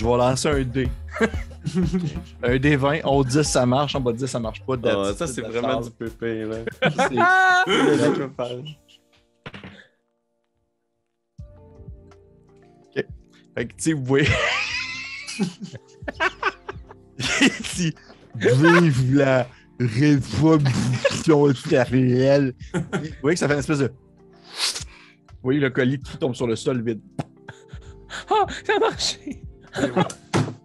Je vais lancer un dé. un dé 20. En haut de 10, ça marche. Bas de 10, ça marche pas. Ah, ça, c'est vraiment du pépé, là. Réchauffage. Fait que, tu sais, vous voyez. Si- Vive la révolution réelle. Vous voyez que ça fait une espèce de. Vous voyez le colis qui tombe sur le sol vide. Ah, ça a marché! Et voilà.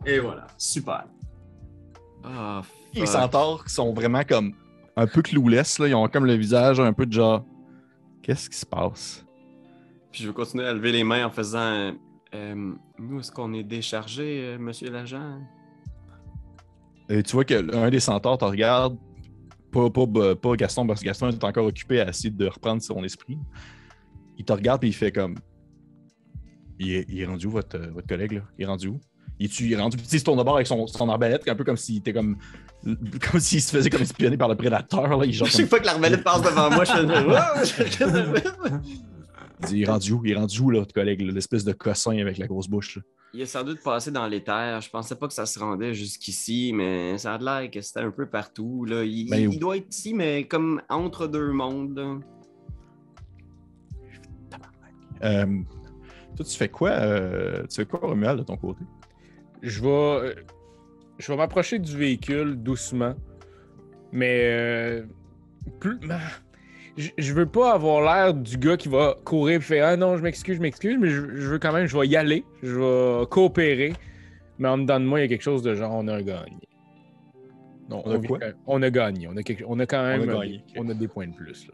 Et voilà. Super. Ah, Les centaures qui sont vraiment comme un peu clouless, là. Ils ont comme le visage un peu de genre. Qu'est-ce qui se passe? Puis je vais continuer à lever les mains en faisant. euh, nous, est-ce qu'on est déchargé, euh, monsieur l'agent? Et tu vois qu'un des centaures te regarde. Pas, pas, pas Gaston, parce que Gaston est encore occupé à essayer de reprendre son esprit. Il te regarde et il fait comme. Il est, il est rendu où, votre, euh, votre collègue, là? Il est rendu où? Il est, il est rendu. Il se tourne de bord avec son, son arbalète, un peu comme s'il était comme. Comme s'il se faisait comme espionner par le prédateur. Là. Il, genre, Chaque fois que l'arbalète passe devant moi, je fais. il est rendu où? Il est rendu où, là, votre collègue? L'espèce de cossin avec la grosse bouche. là? Il est sans doute passé dans les terres. Je pensais pas que ça se rendait jusqu'ici, mais ça a l'air que c'était un peu partout. Là. Il, Ben, il doit être ici, mais comme entre deux mondes. là. Euh, toi, tu fais quoi? euh, tu fais quoi, Romuald, de ton côté? Je vais, euh, je vais m'approcher du véhicule doucement, mais euh, plus, je, je veux pas avoir l'air du gars qui va courir et faire ah non je m'excuse je m'excuse mais je, je veux quand même je vais y aller je vais coopérer mais en dedans de moi il y a quelque chose de genre on a gagné non On a quoi? on a gagné on a, quelque- on a quand même gagné, on a des points de plus là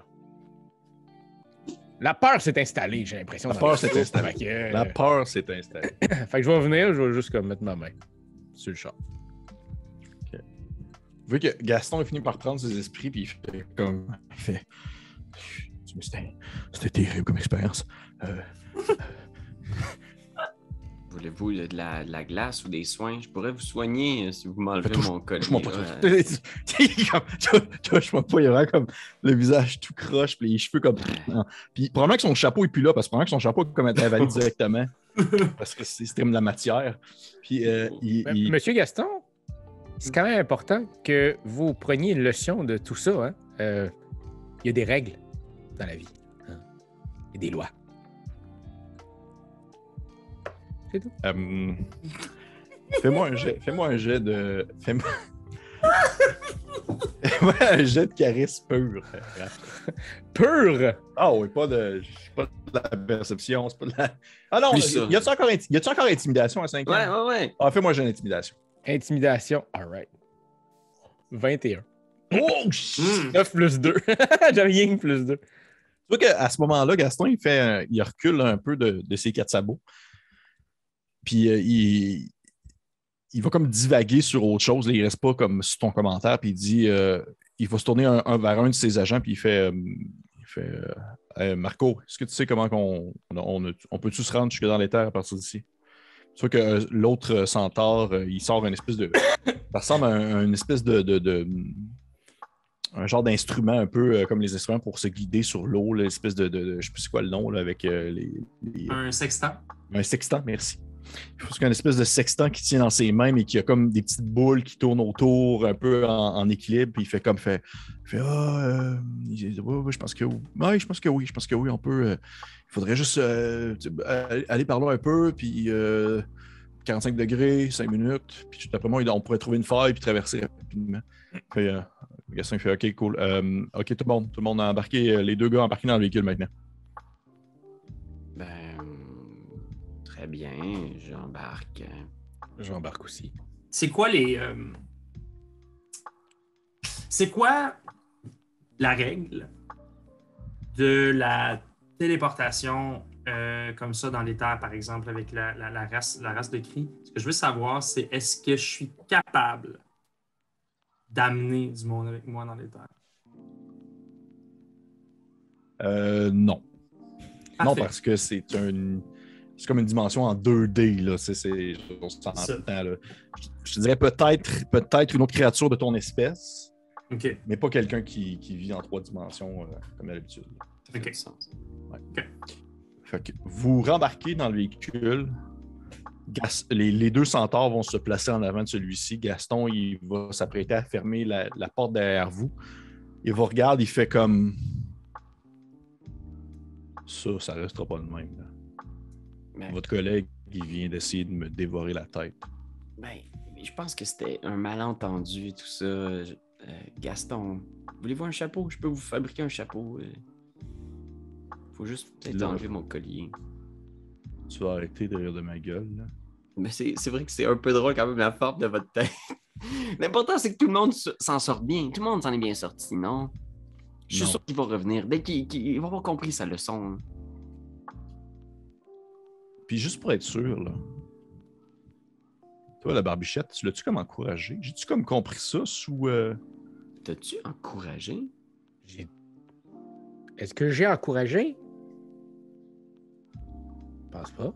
la peur s'est installée j'ai l'impression La peur s'est installée. Que, euh, La peur s'est installée. fait que je vais venir je vais juste comme mettre ma main sur le char Vous voyez que Gaston a fini par prendre ses esprits, puis il fait comme. Il fait. C'était c'était terrible comme expérience. Euh, Voulez-vous de la, de la glace ou des soins? Je pourrais vous soigner euh, si vous m'enlevez mon collier. touche-moi pas. il a vraiment comme le visage tout croche, puis les cheveux comme. Non. Puis probablement que son chapeau est plus là, parce que probablement que son chapeau est comme été avalé directement, parce que c'est comme de la matière. Puis euh, il. Mais, il- Monsieur Gaston, c'est quand même important que vous preniez une leçon de tout ça. hein. Euh, Il y a des règles dans la vie. hein. Il y a des lois. C'est tout. euh, Fais-moi un jet. Fais-moi un jet de. Fais-moi. Fais-moi un jet de charisme pur. Pur! Ah oui, pas de, pas de la perception, c'est pas de la. Ah non, y a-tu encore, inti- encore intimidation à 5 ans? Ouais, ouais, ouais. Ah, fais-moi un jeu d'intimidation. Intimidation. All right. 21. Oh, shit! Hmm. 9 plus 2. J'ai rien plus 2. Tu vois qu'à ce moment-là, Gaston, il fait, un- il recule un peu de, de ses quatre sabots. Puis euh, il, il va comme divaguer sur autre chose. là. il reste pas comme sur ton commentaire. Puis il dit, euh, il va se tourner un, un vers un de ses agents. Puis il fait, euh, il fait Hey, Marco, est-ce que tu sais comment qu'on, on, on, on peut-tu se rendre jusque dans les terres à partir d'ici? Tu vois que l'autre centaure, il sort une espèce de. Ça ressemble à un- une espèce de- de- de un genre d'instrument un peu euh, comme les instruments pour se guider sur l'eau, l'espèce de, de- de- je sais plus c'est quoi le nom là, avec euh, les, les- Un sextant. un sextant, merci. Il faut qu'il y ait une espèce de sextant qui tient dans ses mains, mais qui a comme des petites boules qui tournent autour, un peu en, équilibre. Puis il fait comme fait, fait ah, euh, je pense que oui. Je pense que oui, je pense que oui, on peut. euh, il faudrait juste euh, aller- par là un peu, puis euh, 45 degrés, 5 minutes. Puis d'après moi, on pourrait trouver une faille puis traverser rapidement. Puis, Gaston fait OK, cool. OK, tout le monde, tout le monde a embarqué, les deux gars embarqués dans le véhicule maintenant. Ben, très bien, j'embarque. J'embarque aussi. C'est quoi les. euh, C'est quoi la règle de la téléportation euh, comme ça dans les terres, par exemple, avec la, la- la race, la race de cri? Ce que je veux savoir, c'est est-ce que je suis capable d'amener du monde avec moi dans les terres? Euh, non. Non, Parfait. parce que c'est un. C'est comme une dimension en 2D, là. C'est, c'est, on s'entend, Ça. là. Je, je te dirais peut-être, peut-être une autre créature de ton espèce, mais pas quelqu'un qui, qui vit en trois dimensions euh, comme d'habitude. Ça fait Ok. du sens. Fait que vous rembarquez dans le véhicule. Gas- les, les deux centaures vont se placer en avant de celui-ci. Gaston, il va s'apprêter à fermer la, la porte derrière vous. Il vous regarde, il fait comme. Ça, ça restera pas le même. là. Ben, Votre collègue, il vient d'essayer de me dévorer la tête. ben, je pense que c'était un malentendu et tout ça. Je- euh, Gaston, voulez-vous un chapeau? Je peux vous fabriquer un chapeau. euh. Faut juste peut-être enlever mon collier. Tu vas arrêter de rire de ma gueule. là. Mais c'est vrai que c'est un peu drôle quand même la forme de votre tête. L'important, c'est que tout le monde s'en sorte bien. Tout le monde s'en est bien sorti, non? Je suis Non. sûr qu'il va revenir. Dès qu'il qu'il- il va avoir compris sa leçon. Puis juste pour être sûr, là. Toi, la barbichette, tu l'as-tu comme encouragé? J'ai-tu comme compris ça sous. euh, T'as-tu encouragé? J'ai- Est-ce que j'ai encouragé? Je pense pas.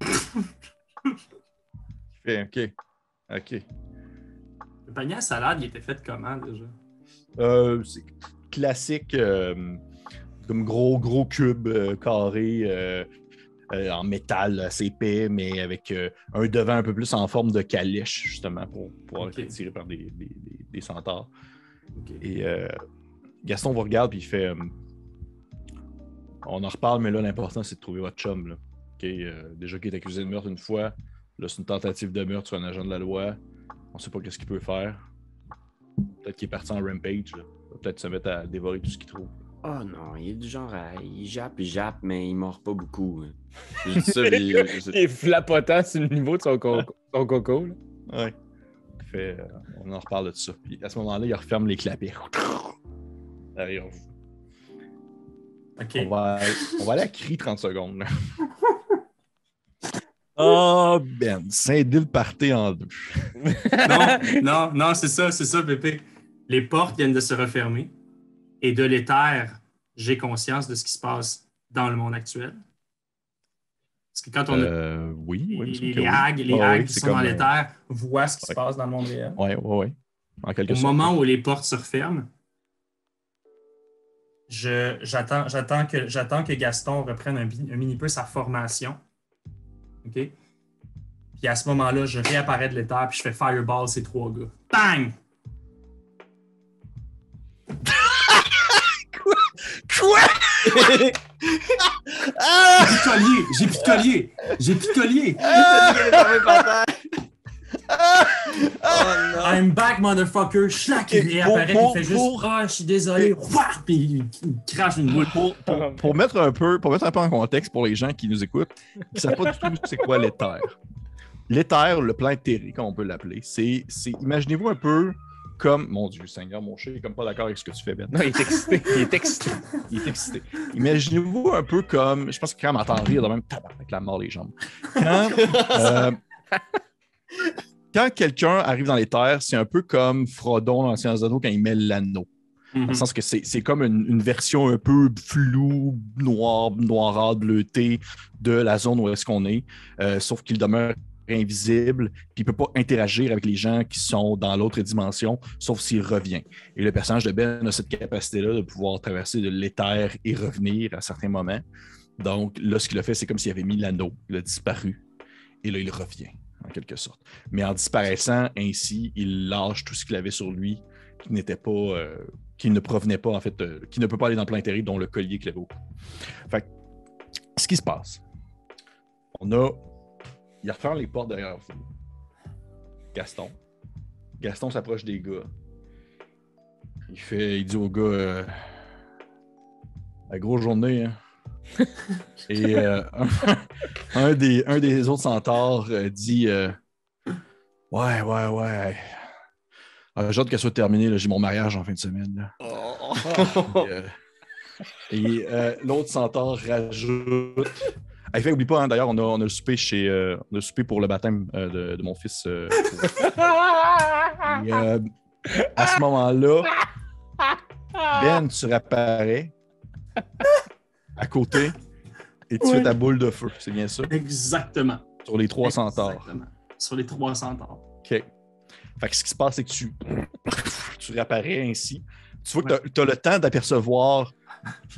OK. OK. Le panier à salade, il était fait comment déjà? Euh, c'est classique, euh, comme gros, gros cube euh, carré euh, euh, en métal assez épais, mais avec un devant un peu plus en forme de calèche, justement, pour pouvoir être tiré par des, des, des- des centaures. Et Gaston vous regarde, puis il fait On en reparle, mais là, l'important, c'est de trouver votre chum. Là. Déjà qu'il est accusé de meurtre une fois, là, c'est une tentative de meurtre sur un agent de la loi. On sait pas qu'est-ce qu'il peut faire. Peut-être qu'il est parti en rampage. peut-être se mettre à dévorer tout ce qu'il trouve. Oh non, il est du genre à. Il jappe, il jappe, mais il mord pas beaucoup. hein. Je dis ça, mais il- Il est flapotant sur le niveau de son, co- son coco. là. Ouais. Fait, euh, on en reparle de ça. Puis à ce moment-là, il referme les clapiers. Derrière vous. On va, on va aller à cri 30 secondes. là. Oh, Ben, Saint-Dil partait en deux. Non, non, non, c'est ça, c'est ça, Pépé. Les portes viennent de se refermer. Et de l'éther, j'ai conscience de ce qui se passe dans le monde actuel. Parce que quand on a Euh, oui, oui. les, oui. hags, les Ouais, hags qui sont dans comme, euh, l'éther voient ce qui se passe dans le monde réel. Ouais. En quelque Au sorte. moment où les portes se referment, j'attends j'attends que, j'attends que Gaston reprenne un mini peu sa formation. OK? Puis à ce moment-là, je réapparais de l'éther puis je fais fireball ces trois gars. Bang! Quoi? J'ai plus de collier! J'ai plus de collier! J'ai plus de collier! Oh non! I'm back, motherfucker! Schlack, il réapparaît, il fait juste Ah, je suis désolé! Puis il, crache une boule. Pour, pour- pour mettre un peu, pour mettre un peu en contexte pour les gens qui nous écoutent, qui ne savent pas du tout c'est quoi l'éther. L'éther, le plan éthérique, comme on peut l'appeler, c'est, c'est imaginez-vous un peu comme. Mon Dieu, Seigneur, mon chat, il est comme pas d'accord avec ce que tu fais, Ben. Non, il est excité. Il est excité. Il est excité. Imaginez-vous un peu comme. Je pense que quand on m'entend rire, de même, tabac, avec la mort les jambes. Quand, euh, quand quelqu'un arrive dans les terres, c'est un peu comme Frodon dans Sciences Anneaux quand il met l'anneau. Dans le sens que c'est c'est comme une, une version un peu floue, noire, noirâtre, bleutée de la zone où est-ce qu'on est, euh, sauf qu'il demeure invisible, puis il peut pas interagir avec les gens qui sont dans l'autre dimension, sauf s'il revient. Et le personnage de Ben a cette capacité-là de pouvoir traverser de l'éther et revenir à certains moments. Donc là, ce qu'il a fait, c'est comme s'il avait mis l'anneau, il a disparu, et là, il revient, en quelque sorte. Mais en disparaissant ainsi, il lâche tout ce qu'il avait sur lui, qui n'était pas... euh, qui ne provenait pas, en fait, euh, qui ne peut pas aller dans le plan intérieur, dont le collier qu'il avait au. Fait ce qui se passe, on a. Il referme les portes derrière vous. Gaston. Gaston s'approche des gars. Il fait. Il dit aux gars euh, La grosse journée, hein. Et euh, un, un des, un des autres centaures euh, dit euh, Ouais, ouais, ouais. Euh, J'ai hâte qu'elle soit terminée. J'ai mon mariage en fin de semaine. là. Et, euh, et, euh, l'autre centaure rajoute. Ah, fait, oublie pas, hein, d'ailleurs, on a, on a le souper chez. euh, on a le souper pour le baptême euh, de, de mon fils. euh, et, à ce moment-là, Ben, tu réapparais à côté et tu fais ta boule de feu. C'est bien ça? Exactement. Sur les trois centaures. Exactement. Sur les trois centaures. OK. Fait que ce qui se passe, c'est que tu, tu réapparais ainsi. Tu vois que tu as, le temps d'apercevoir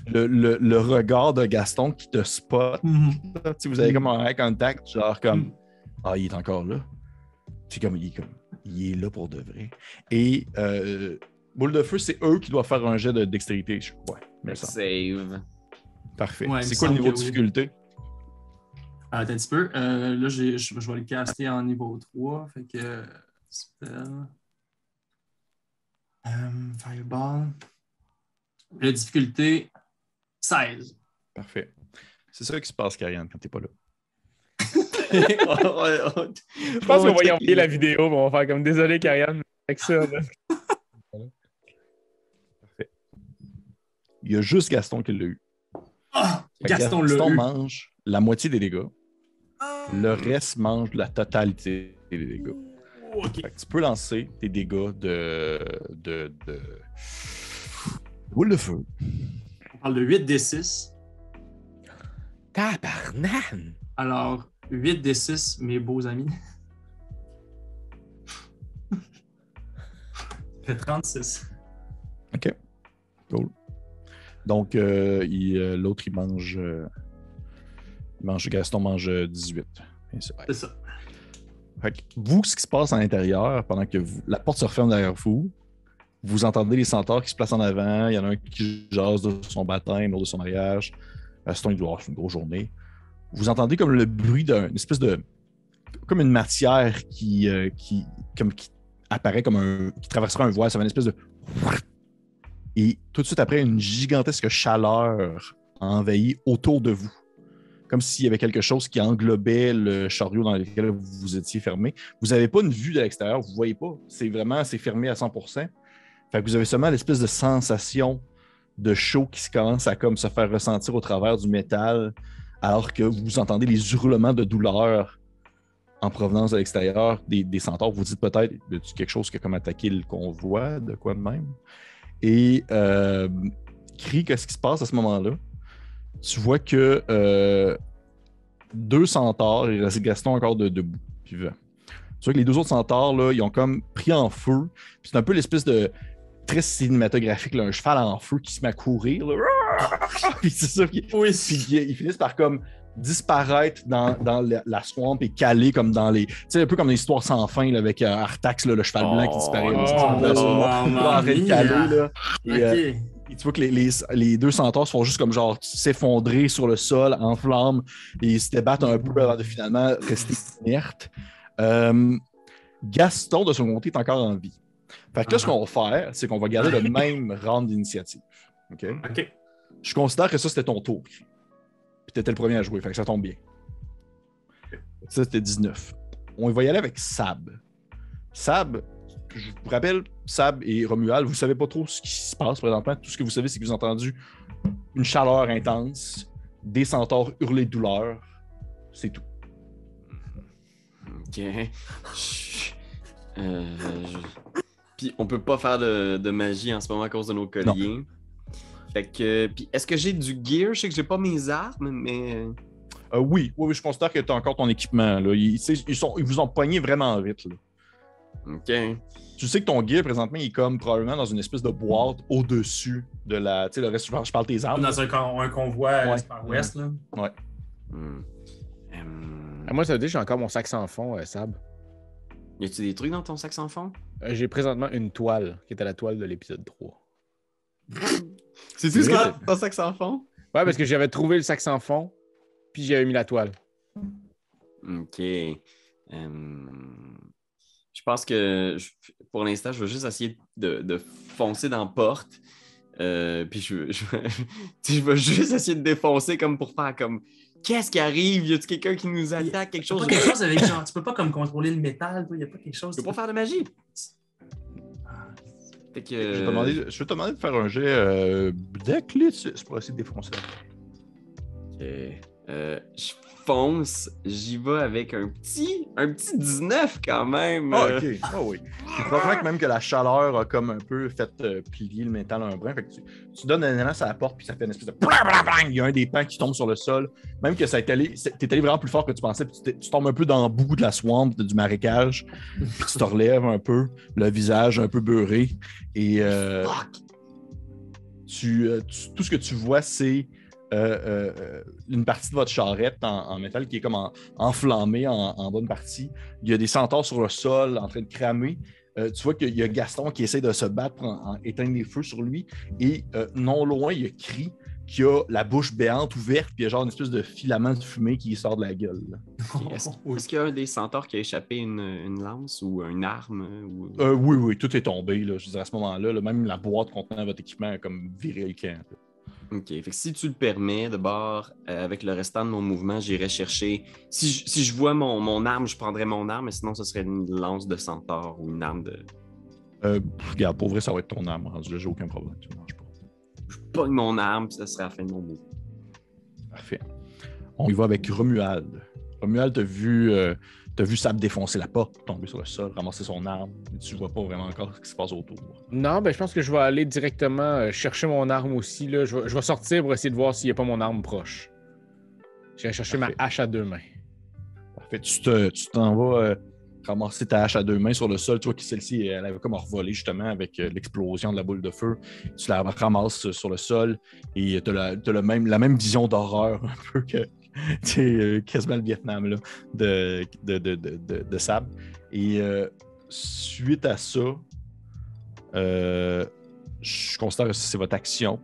le, le- le regard de Gaston qui te spot. Mhm. sais, vous avez comme un eye contact, genre comme Mm. Ah, il est encore là. C'est comme il est comme il est là pour de vrai. Et euh, Boule de feu, c'est eux qui doivent faire un jet de dextérité. je- ça. Save. Parfait. Ouais, c'est quoi le niveau de oui. difficulté? Attends un petit peu. Euh, là, je, je vais le caster en niveau 3. Fait que. spell. Euh, fireball. La difficulté 16. Parfait. C'est ça qui se passe, Karianne, quand t'es pas là. Je pense qu'on va y envoyer la vidéo, mais on va faire comme désolé, Karianne, avec ça. là. Il y a juste Gaston qui l'a eu. Ah! Gaston le Gaston eu. mange la moitié des dégâts. Le reste mange la totalité des dégâts. Tu peux lancer tes dégâts de. de. de. Boule de feu. On parle de 8 des 6. Tabarnak! Alors, 8 des 6, mes beaux amis. Ça fait 36. Donc, euh, il, euh, l'autre, il mange. euh, il mange. Gaston mange euh, 18. Bien sûr. C'est ça. Fait que vous, ce qui se passe à l'intérieur, pendant que vous- la porte se referme derrière vous, vous entendez les centaures qui se placent en avant. Il y en a un qui jase de son baptême, l'autre de son mariage. Doit avoir une grosse journée. Vous entendez comme le bruit d'une espèce de. comme une matière qui, euh, qui, comme, qui apparaît comme un. qui traversera un voile. Ça fait une espèce de. Et tout de suite après, une gigantesque chaleur a envahi autour de vous. Comme s'il y avait quelque chose qui englobait le chariot dans lequel vous étiez fermé. Vous n'avez pas une vue de l'extérieur, vous ne voyez pas. C'est vraiment, c'est fermé à 100%. Fait que vous avez seulement l'espèce de sensation de chaud qui se commence à comme se faire ressentir au travers du métal, alors que vous entendez les hurlements de douleur en provenance de l'extérieur des, des centaures. Vous dites peut-être quelque chose qui a comme attaqué le convoi, de quoi de même? Et euh, Cri, qu'est-ce qui se passe à ce moment-là? Tu vois que euh, deux centaures, il reste Gaston encore de, debout, vivant. Tu vois que les deux autres centaures, là, ils ont comme pris en feu. C'est un peu l'espèce de très cinématographique, là, un cheval en feu qui se met à courir. là. Puis c'est ça. Puis, Oui, puis ils, ils finissent par comme disparaître dans, dans la, la swamp et caler comme dans les. Tu sais, un peu comme l'histoire sans fin là, avec euh, Artax, là, le cheval blanc qui disparaît. là, Oh, ça, là, oh, là, euh, et tu vois que les, les- les deux centaures se font juste comme genre s'effondrer sur le sol en flammes et ils se débattent un peu avant de finalement rester inertes. Euh, Gaston, de son côté, est encore en vie. Fait que là, ce qu'on va faire, c'est qu'on va garder le même round d'initiative. OK? Ok. Je considère que ça, c'était ton tour. Puis t'étais le premier à jouer, fait que ça tombe bien. Ça, c'était 19. On va y aller avec Sab. Sab, je vous rappelle, Sab et Romuald, vous savez pas trop ce qui se passe présentement. Tout ce que vous savez, c'est que vous avez entendu une chaleur intense, des centaures hurler de douleur. C'est tout. Ok. Chut. Euh, je- Puis on peut pas faire de, de magie en ce moment à cause de nos colliers. Fait que. Puis est-ce que j'ai du gear? Je sais que j'ai pas mes armes, mais. euh, oui, oui, oui, je considère que tu as encore ton équipement. Là. Ils, tu sais, ils sont, ils vous ont pogné vraiment vite. Là. Ok. Tu sais que ton gear, présentement, il est comme probablement dans une espèce de boîte au-dessus de la. Tu sais, le reste, je parle des armes. Dans un, con- un convoi euh, Ouais. par ouest, là. Hmm. Hum, Ah, moi, ça veut dire que j'ai encore mon sac sans fond, euh, Sab. Y a-tu des trucs dans ton sac sans fond? Euh, j'ai présentement une toile qui était la toile de l'épisode 3. C'est tout ce que t'as- ton sac sans fond? Ouais, parce que j'avais trouvé le sac sans fond, puis j'avais mis la toile. Ok. Hum, Je pense que je- pour l'instant, je vais juste essayer de, de foncer dans la porte. Euh, puis je, je, tu sais, je vais juste essayer de défoncer comme pour faire comme Qu'est-ce qui arrive? Y a-tu quelqu'un qui nous attaque? Quelque chose? pas quelque chose avec genre, tu peux pas comme contrôler le métal, toi, y a pas quelque chose. Je peux pas faire de magie. Fait que. Je vais, te demander, je vais te demander de faire un jet euh, d'éclipse pour essayer de défoncer. Ok. Euh, je fonce, j'y vais avec un petit, un petit 19 quand même. Ah, ok. Ah oui. C'est probablement que même que la chaleur a comme un peu fait euh, plier le métal un brin. Fait que tu, tu donnes un élan à la porte, puis ça fait une espèce de. Il y a un des pans qui tombe sur le sol. Même que ça est allé. T'es allé vraiment plus fort que tu pensais, puis tu, tombes un peu dans le bout de la swamp, de- du marécage. Puis tu te relèves un peu, le visage un peu beurré. Et. euh, Fuck! tu, euh, tu- tout ce que tu vois, c'est euh, euh, une partie de votre charrette en, en métal qui est comme en- enflammée en, en bonne partie. Il y a des centaures sur le sol en train de cramer. Euh, tu vois qu'il y a Gaston qui essaie de se battre pour en- en éteindre les feux sur lui. Et euh, non loin, il y a Cri qui a la bouche béante ouverte, puis il y a genre une espèce de filament de fumée qui sort de la gueule. Est-ce qu'il y a un des centaures qui a échappé une, une lance ou une arme? Ou... Oui, oui, tout est tombé. Là, je veux dire, à ce moment-là, là, même la boîte contenant votre équipement a comme viré le camp. là. OK. Fait que si tu le permets, d'abord, euh, avec le restant de mon mouvement, j'irai chercher. Si je, si je vois mon, mon arme, je prendrais mon arme, mais sinon, ce serait une lance de centaure ou une arme de. Euh, regarde, pour vrai, ça va être ton arme rendu j'ai aucun problème. Tu manges pas. Je pogne mon arme, puis ça serait la fin de mon mouvement. Parfait. On y va avec Romuald. Romuald, t'as vu, euh, t'as vu Sab défoncer la porte, tomber sur le sol, ramasser son arme. mais Tu vois pas vraiment encore ce qui se passe autour. Non, ben je pense que je vais aller directement euh, chercher mon arme aussi. Là. Je, vais, je vais sortir pour essayer de voir s'il n'y a pas mon arme proche. J'irai chercher Parfait. ma hache à deux mains. Parfait. Tu te- tu t'en vas euh, ramasser ta hache à deux mains sur le sol. Tu vois que celle-ci, elle avait comme revolé justement avec euh, l'explosion de la boule de feu. Tu la ramasses sur le sol et tu as, la, même, la même vision d'horreur un peu que tu quasiment le Vietnam là, de, de, de, de, de- de Sab. Et euh, suite à ça, euh, je considère que c'est votre action.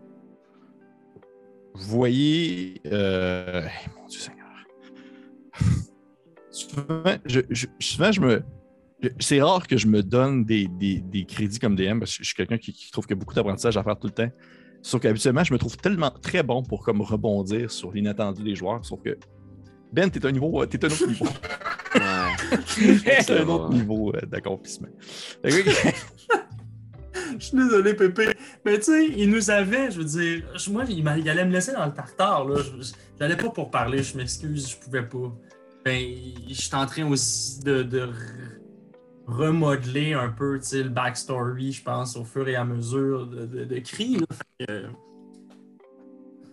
Vous voyez. euh, mon Dieu Seigneur. souvent, je, me. C'est rare que je me donne des, des- des crédits comme DM parce que je suis quelqu'un qui, qui trouve qu'il y a beaucoup d'apprentissage à faire tout le temps. Sauf qu'habituellement, je me trouve tellement très bon pour comme rebondir sur l'inattendu des joueurs. Sauf que Ben, t'es un niveau, euh, t'es un autre niveau. C'est un autre niveau euh, d'accomplissement. Je suis désolé, Pépé. Mais tu sais, il nous avait, je veux dire, je- moi, il, il allait me laisser dans le tartare, là. J'allais pas pour parler, je m'excuse, je pouvais pas. Ben, je suis en train aussi de, de remodeler un peu, le backstory, je pense, au fur et à mesure de, de, de euh,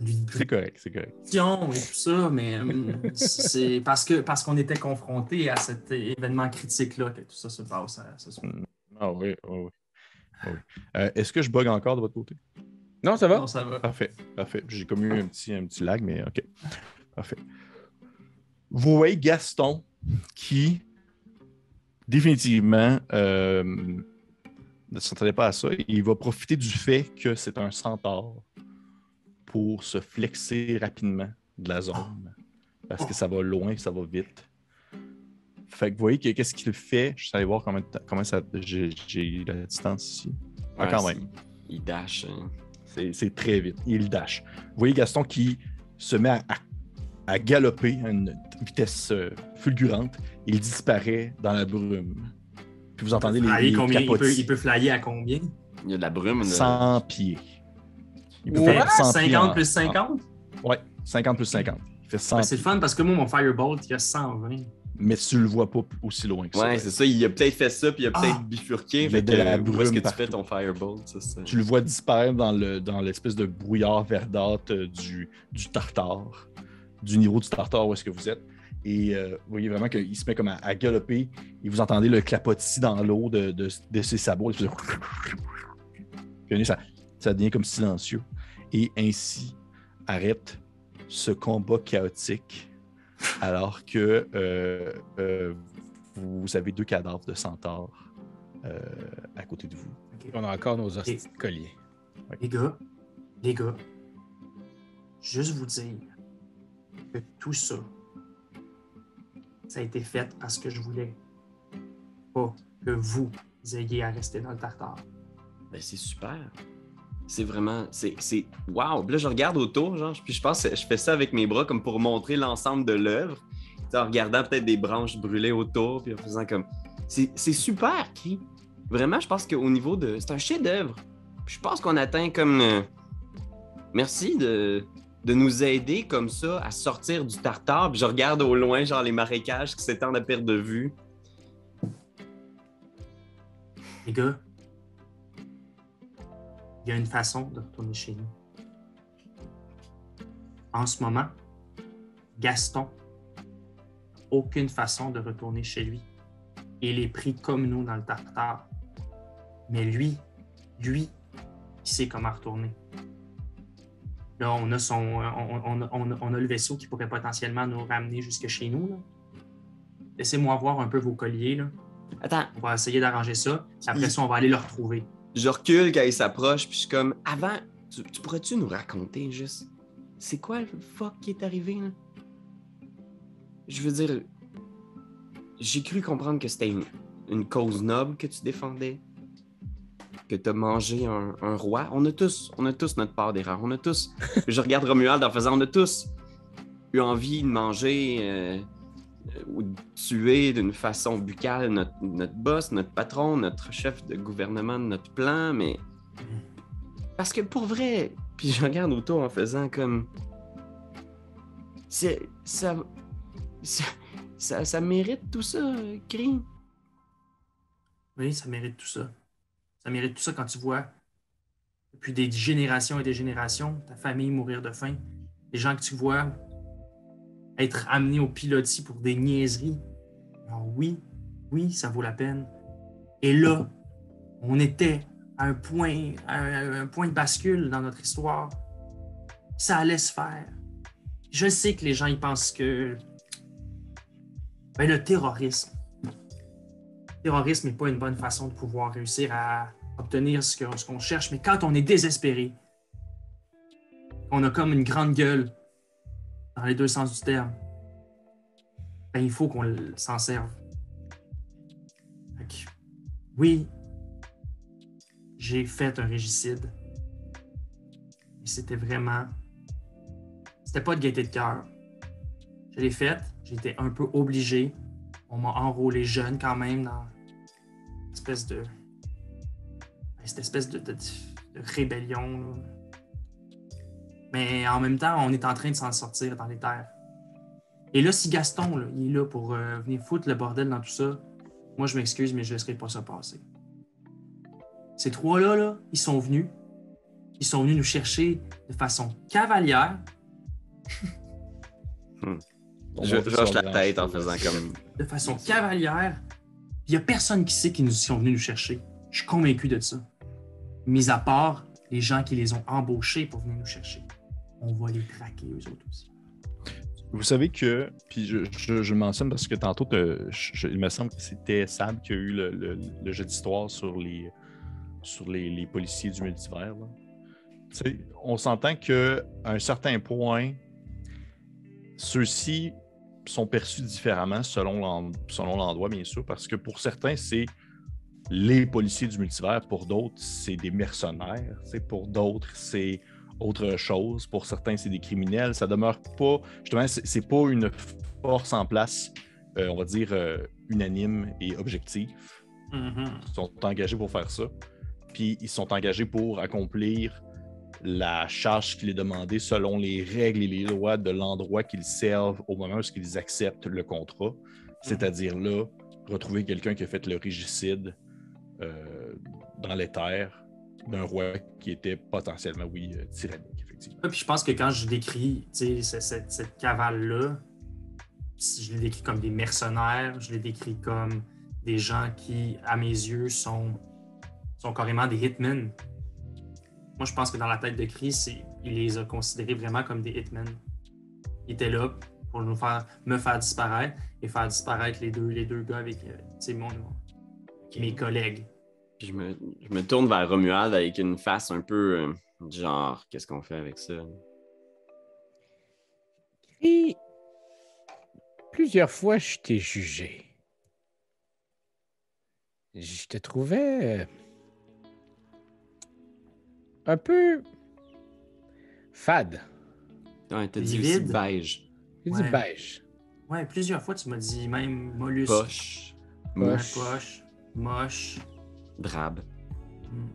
lui, c'est correct, c'est correct. et tout ça, mais hum, c'est parce que parce qu'on était confronté à cet événement critique-là que tout ça se passe à ce soir. Ah oui, oui, oui. Ah oui. Euh, Est-ce que je bug encore de votre côté? Non, ça va? Non, ça va. Parfait, parfait. J'ai comme eu un petit, un petit lag, mais OK. Parfait. Vous voyez Gaston qui, définitivement, euh, ne s'attendait pas à ça. Il va profiter du fait que c'est un centaure pour se flexer rapidement de la zone. Parce que ça va loin, ça va vite. Fait que vous voyez que qu'est-ce qu'il fait? Je aller voir combien, comment ça. J'ai la distance ici. Ah, quand même. Il dash. hein. C'est c'est très vite. Il dash. Vous voyez Gaston qui se met à, à- à galoper à une vitesse euh, fulgurante. Il disparaît dans la brume. Puis vous entendez les, les combien? Il peut, capotis. il peut flyer à combien? Il y a de la brume. là. 100 pieds. Il peut Ouais, faire 100 pieds 50 en- plus 50? en- ouais, 50 plus 50. Il fait 100 Ben, c'est fun parce que moi, mon Firebolt, il y a 120. Mais tu le vois pas aussi loin que ça. Ouais, c'est ça. Il a peut-être fait ça, puis il a peut-être Ah! bifurqué. Il y a Fait de que, la où est-ce que tu brume fais ton firebolt? Ça, ça? Tu le vois disparaître dans le dans l'espèce de brouillard verdâtre euh, du, du tartare, du niveau du tartare où est-ce que vous êtes. Et euh, vous voyez vraiment qu'il se met comme à, à galoper et vous entendez le clapotis dans l'eau de, de, de ses sabots. Puis là, ça, ça devient comme silencieux. Et ainsi arrête ce combat chaotique alors que euh, euh, vous avez deux cadavres de centaures euh, à côté de vous. On a encore nos hosties colliers. Les gars, les gars, juste vous dire que tout ça, ça a été fait parce que je voulais pas que vous ayez à rester dans le tartare. Ben, c'est super. C'est vraiment. C'est. Wow! Là, je regarde autour, genre, puis je pense que je fais ça avec mes bras comme pour montrer l'ensemble de l'œuvre. En regardant peut-être des branches brûlées autour, puis en faisant comme. C'est super, Cri. Vraiment, je pense qu'au niveau de. C'est un chef-d'œuvre. Je pense qu'on atteint comme. euh, Merci de, de nous aider comme ça à sortir du tartare. Puis je regarde au loin, genre les marécages qui s'étendent à perte de vue. Les gars, il y a une façon de retourner chez nous. En ce moment, Gaston, aucune façon de retourner chez lui. Il est pris comme nous dans le tartare. Mais lui, lui, il sait comment retourner. Là, on a, son, on, on- a le vaisseau qui pourrait potentiellement nous ramener jusque chez nous. là. Laissez-moi voir un peu vos colliers. Là. Attends, On va essayer d'arranger ça. Après ça, on va aller le retrouver. je recule quand il s'approche, puis je suis comme, avant, tu, tu pourrais-tu nous raconter juste, c'est quoi le fuck qui est arrivé, là? Je veux dire, j'ai cru comprendre que c'était une, une cause noble que tu défendais, que t'as mangé un, un roi. On a tous, on a tous notre part d'erreur. On a tous, je regarde Romuald en faisant, on a tous eu envie de manger euh, ou de tuer d'une façon buccale notre, notre boss, notre patron, notre chef de gouvernement de notre plan, mais. Parce que pour vrai, puis je regarde autour en faisant comme. C'est. Ça, ça, ça. ça mérite tout ça, Cri. Oui, ça mérite tout ça. Ça mérite tout ça quand tu vois, depuis des générations et des générations, ta famille mourir de faim. Les gens que tu vois être amenés au pilotis pour des niaiseries. Alors oui, oui, ça vaut la peine. Et là, on était à un point, à un, point de bascule dans notre histoire. Ça allait se faire. Je sais que les gens ils pensent que ben, le terrorisme, terrorisme n'est pas une bonne façon de pouvoir réussir à obtenir ce qu'on cherche, mais quand on est désespéré, on a comme une grande gueule, dans les deux sens du terme, ben, il faut qu'on s'en serve. Oui, j'ai fait un régicide. C'était vraiment. C'était pas de gaieté de cœur. Je l'ai fait, j'étais un peu obligé. On m'a enrôlé jeune quand même dans espèce de. ben, cette espèce de, de- de rébellion. là. Mais en même temps, on est en train de s'en sortir dans les terres. Et là, si Gaston, là, il est là pour euh, venir foutre le bordel dans tout ça, moi je m'excuse, mais je ne laisserai pas ça passer. Ces trois-là, là, ils sont venus. Ils sont venus nous chercher de façon cavalière, Je, je hoche la tête en faisant comme. de façon cavalière. Il n'y a personne qui sait qu'ils nous sont venus nous chercher. Je suis convaincu de ça. Mis à part les gens qui les ont embauchés pour venir nous chercher. On va les traquer, eux autres aussi. Vous savez que, puis je, je- je mentionne parce que tantôt, il me semble que c'était Sab qui a eu le, le- le jeu d'histoire sur les sur les, les policiers du multivers. on s'entend qu'à un certain point, ceux-ci sont perçus différemment selon l'en- selon l'endroit, bien sûr, parce que pour certains, c'est les policiers du multivers, pour d'autres, c'est des mercenaires, pour d'autres, c'est autre chose, pour certains, c'est des criminels. Ça demeure pas, justement, c'est pas une force en place, euh, on va dire, euh, unanime et objective. Mhm. Ils sont engagés pour faire ça. Puis ils sont engagés pour accomplir la charge qui est demandée selon les règles et les lois de l'endroit qu'ils servent au moment où ils acceptent le contrat. C'est-à-dire là, retrouver quelqu'un qui a fait le régicide euh, dans les terres d'un roi qui était potentiellement, oui, euh, tyrannique, effectivement. Puis je pense que quand je décris cette, cavale-là, je l'ai décrit comme des mercenaires, je l'ai décrit comme des gens qui, à mes yeux, sont, sont carrément des hitmen. Moi, je pense que dans la tête de Chris, il les a considérés vraiment comme des hitmen. Ils étaient là pour nous faire, me faire disparaître et faire disparaître les deux, les deux gars avec euh, mon, mes collègues. Puis je me, je me tourne vers Romuald avec une face un peu euh, genre, qu'est-ce qu'on fait avec ça? Et plusieurs fois, je t'ai jugé. Je te trouvais euh, un peu fade. Ouais, t'as dit aussi beige. J'ai dit Ouais. beige. Ouais, plusieurs fois, tu m'as dit même mollusque, Poche. poche, moche, Drabe. hmm,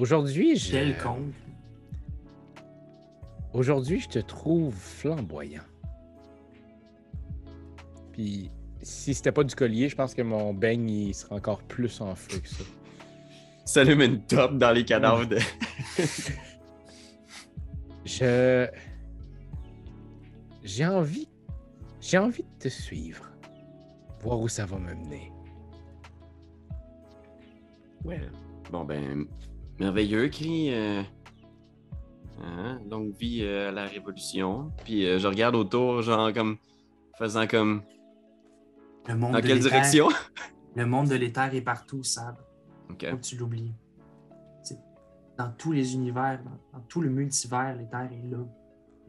Aujourd'hui, je... quelconque. Aujourd'hui, je te trouve flamboyant. Puis, si c'était pas du collier, je pense que mon beigne, il serait encore plus en feu que ça. S'allume une top dans les cadavres de. Je. J'ai envie. J'ai envie de te suivre. Voir où ça va me mener. Ouais. Bon, ben, merveilleux, Cri. euh, Hein, longue vie euh, à la Révolution. Puis euh, je regarde autour, genre comme faisant comme. Le monde Dans de quelle l'éther- direction? Le monde de l'éther est partout, Sab. Ok. Faut que tu l'oublies. Dans tous les univers, dans, dans tout le multivers, l'éther est là.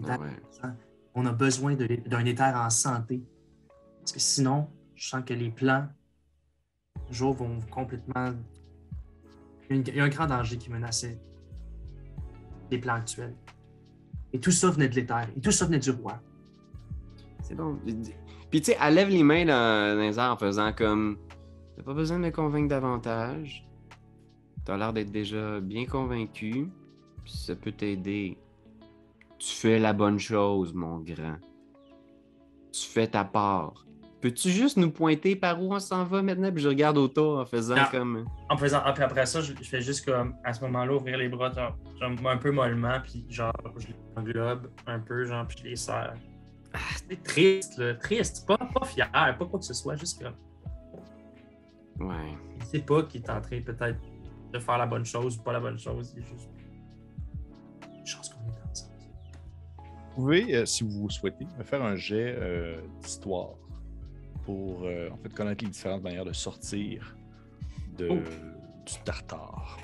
Ah ouais. est présent. On a besoin d'un éther en santé. Parce que sinon, je sens que les plans, un jour, vont complètement. Il y a une- il y a un grand danger qui menaçait les plans actuels. Et tout ça venait de l'éther. Et tout ça venait du roi. C'est bon. Puis tu sais, elle lève les mains dans, dans les airs en faisant comme. T'as pas besoin de me convaincre davantage. T'as l'air d'être déjà bien convaincu. Puis ça peut t'aider. Tu fais la bonne chose, mon grand. Tu fais ta part. Peux-tu juste nous pointer par où on s'en va maintenant? Puis je regarde autour en faisant Ah. comme. En faisant, après, après ça, je, je fais juste comme à ce moment-là ouvrir les bras genre, genre, un peu mollement, puis genre je les englobe un peu, genre, puis je les serre. Ah, c'est triste, là, triste, pas, pas fier, pas quoi que ce soit, juste comme Ouais. il sait pas qu'il est en train peut-être de faire la bonne chose ou pas la bonne chose, il est juste. Une chance qu'on est ensemble. Vous pouvez, euh, si vous souhaitez, me faire un jet euh, d'histoire pour euh, en fait connaître les différentes manières de sortir de, Oh. du tartare.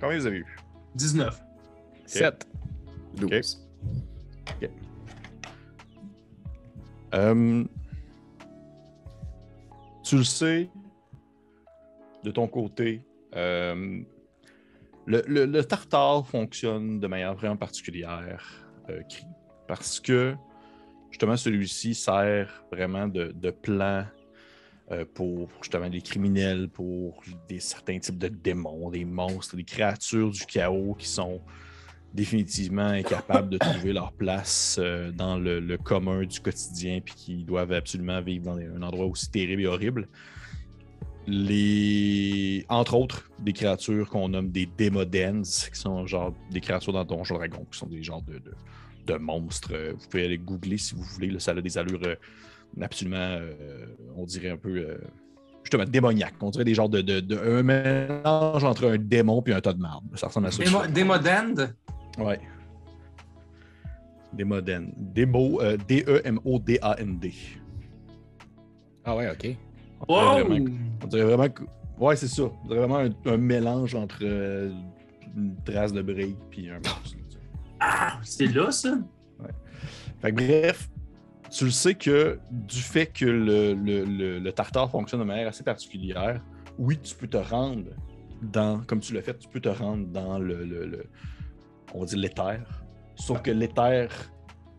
Combien vous avez eu? 19. 7. 12. Euh, tu le sais, de ton côté, euh, le, le- tartare fonctionne de manière vraiment particulière, euh, parce que justement celui-ci sert vraiment de, plan euh, pour justement des criminels, pour des certains types de démons, des monstres, des créatures du chaos qui sont définitivement incapables de trouver leur place dans le, commun du quotidien puis qui doivent absolument vivre dans un endroit aussi terrible et horrible. Les... Entre autres, des créatures qu'on nomme des Demodens, qui sont genre des créatures dans Donjon Dragon, qui sont des genres de, de, de monstres. Vous pouvez aller googler si vous voulez. là, ça a des allures euh, absolument, euh, on dirait un peu, euh, justement, démoniaques. On dirait des genres de, de, de- un mélange entre un démon et un tas de marbre. Ça ressemble à ça. Démo- Démodend? Ouais. Démodène. Démo, euh, D-E-M-O-D-A-N-D. Ah ouais, ok. On dirait Wow! vraiment, on dirait vraiment que. Ouais, c'est ça. On dirait vraiment un, un mélange entre euh, une trace de brille puis un monstre. Ah, c'est là, ça? Fait que bref, tu le sais que du fait que le, le, le, le tartare fonctionne de manière assez particulière, oui, tu peux te rendre dans, comme tu l'as fait, tu peux te rendre dans le, le, le- on va dire l'éther. Sauf que l'éther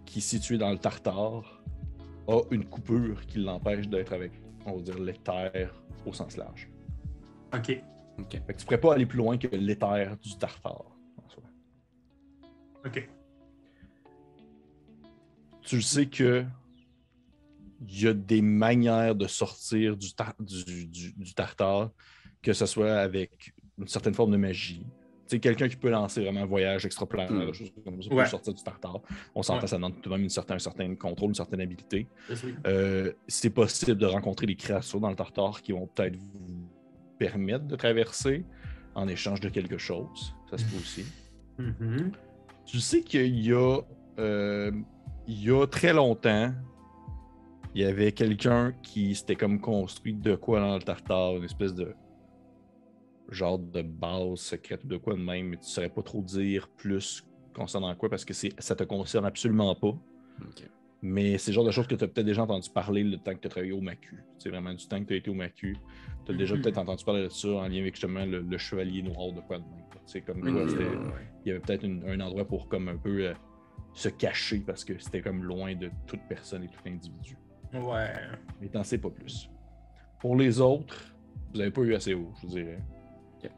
qui est situé dans le tartare a une coupure qui l'empêche d'être avec, on va dire, l'éther au sens large. Ok. Ok. Fait que tu pourrais pas aller plus loin que l'éther du tartare. en soi. Ok. tu sais que il y a des manières de sortir du, tar- du, du- du tartare, que ce soit avec une certaine forme de magie. Tu sais, quelqu'un qui peut lancer vraiment un voyage extraplanaire, Mm. des choses comme ça, Ouais. sortir du tartare. On s'entend, Ouais. ça demande tout de même une certain, un certain contrôle, une certaine suis- Euh, c'est possible de rencontrer des créatures dans le tartare qui vont peut-être vous permettre de traverser en échange de quelque chose. Ça se peut aussi. Mhm. Tu sais qu'il y a, euh, il y a très longtemps, il y avait quelqu'un qui s'était comme construit de quoi dans le tartare, une espèce de genre de base secrète ou de quoi de même, mais tu ne saurais pas trop dire plus concernant quoi parce que c'est, ça te concerne absolument pas. Mais c'est le genre de choses que tu as peut-être déjà entendu parler le temps que tu as travaillé au MACU. C'est vraiment du temps que tu as été au MACU. Tu as déjà Mhm. peut-être entendu parler de ça en lien avec justement le, le chevalier noir de quoi de même. C'est comme Ouais. il y avait peut-être un endroit pour comme un peu euh, se cacher parce que c'était comme loin de toute personne et tout individu. Ouais. Mais t'en sais pas plus. Pour les autres, vous n'avez pas eu assez haut, je vous dirais.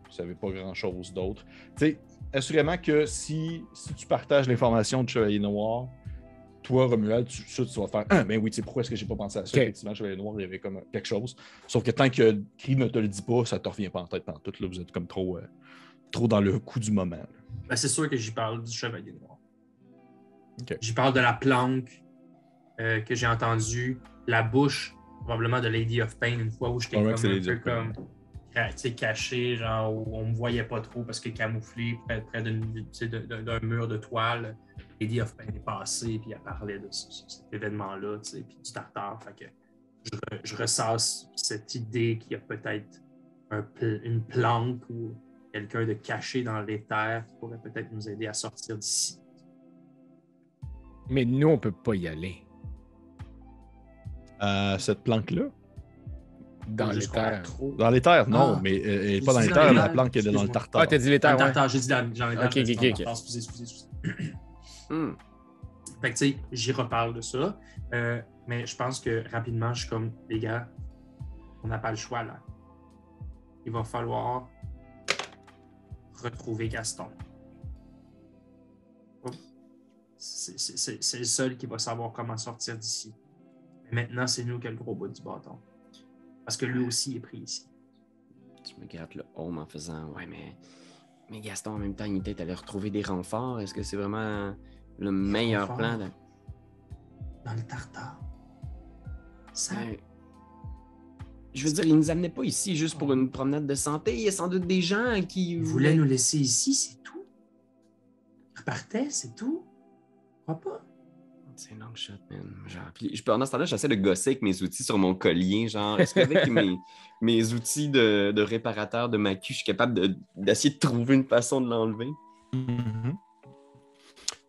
Vous savez pas grand-chose d'autre. Tu sais, assurément que si, si tu partages l'information de Chevalier Noir, toi, Romuald, tu, ça, tu vas faire Ah, ben oui, tu sais, pourquoi est-ce que j'ai pas pensé à ça? Effectivement, Chevalier Noir, il y avait comme quelque chose. Sauf que tant que Cri ne te le dit pas, ça te revient pas en tête pendant tout. Là, vous êtes comme trop, euh, trop dans le coup du moment. Ben, c'est sûr que j'y parle du chevalier noir. J'y parle de la planque euh, que j'ai entendue, la bouche, probablement de Lady of Pain, une fois où j'étais Ouais, comme un peu comme. Sais, caché, genre où on me voyait pas trop parce que camouflé près, près d'un mur de toile. Lady of Pain est passée, puis elle parlait de ce- ce- cet événement-là, tu sais, puis du tartare. Fait que je, je ressasse cette idée qu'il y a peut-être un une planque ou quelqu'un de caché dans l'éther qui pourrait peut-être nous aider à sortir d'ici. Mais nous, on peut pas y aller. À cette planque-là. Dans les terres. trop- Dans les terres, non, Ah. mais euh, elle est J'ai pas dans les dans terres, la planque elle est dans le tartare. Ah, t'as dit les Dans terres, le ouais. tartare, j'ai dit dans, dans les Ok, terres, j'ai dit ok, dans le ok. tartare, excusez, excusez, excusez. Hmm. Fait que, tu sais, j'y reparle de ça. Euh, mais je pense que rapidement, je suis comme, les gars, on n'a pas le choix là. Il va falloir retrouver Gaston. C'est- C'est le seul qui va savoir comment sortir d'ici. Maintenant, c'est nous qui avons le gros bout du bâton. Parce que lui aussi est pris ici. Tu me gardes le home en faisant Ouais, mais, mais Gaston, en même temps, il était allé retrouver des renforts. Est-ce que c'est vraiment le meilleur renforts? plan? De... Dans le tartare? Ça, Ouais. Je veux dire, il nous amenait pas ici juste pour une promenade de santé. Il y a sans doute des gens qui. il voulait nous laisser ici, c'est tout. Il repartait, c'est tout. Je crois pas. C'est un long shot, man. Genre, puis je, pendant ce temps-là, j'essaie de gosser avec mes outils sur mon collier. Genre, est-ce qu'avec mes, mes outils de, de réparateur de ma queue, je suis capable de- d'essayer de, trouver une façon de l'enlever? Mhm.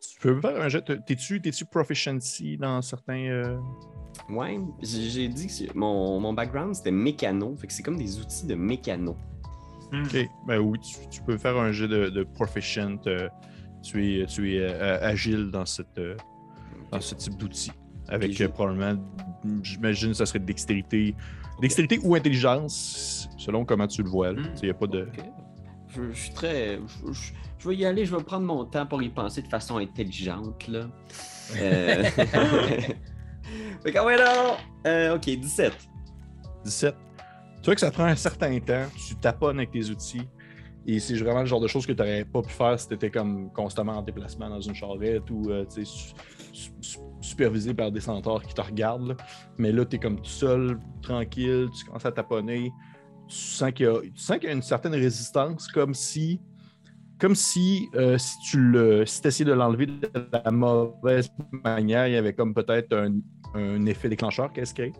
Tu peux faire un jet. T'es-tu t'es-tu proficiency dans certains. euh, Ouais, j'ai dit que mon, mon background, c'était mécano. Fait que c'est comme des outils de mécano. Ok, ben oui, tu, tu peux faire un jet de, de proficient. euh, tu es, tu es euh, agile dans, cette, euh, dans ce type d'outil. Avec euh, probablement, j'imagine, ça serait dextérité. Dextérité ou intelligence, selon comment tu le vois. Il n'y a pas de. Je, je suis très. Je, je- je vais y aller, je vais prendre mon temps pour y penser de façon intelligente, là. Euh... fait que, ouais, non! Euh, ok, 17. 17. Tu vois que ça prend un certain temps, tu taponnes avec tes outils. Et c'est vraiment le genre de choses que tu n'aurais pas pu faire si tu étais comme constamment en déplacement dans une charrette ou euh, su- su- su- supervisé par des centaures qui te regardent. là. Mais là, tu es comme tout seul, tranquille, tu commences à taponner. Tu sens qu'il y, a- y une certaine résistance, comme si, comme si, euh, si tu le, si essayais de l'enlever de la mauvaise manière, il y avait comme peut-être un, un effet déclencheur y a?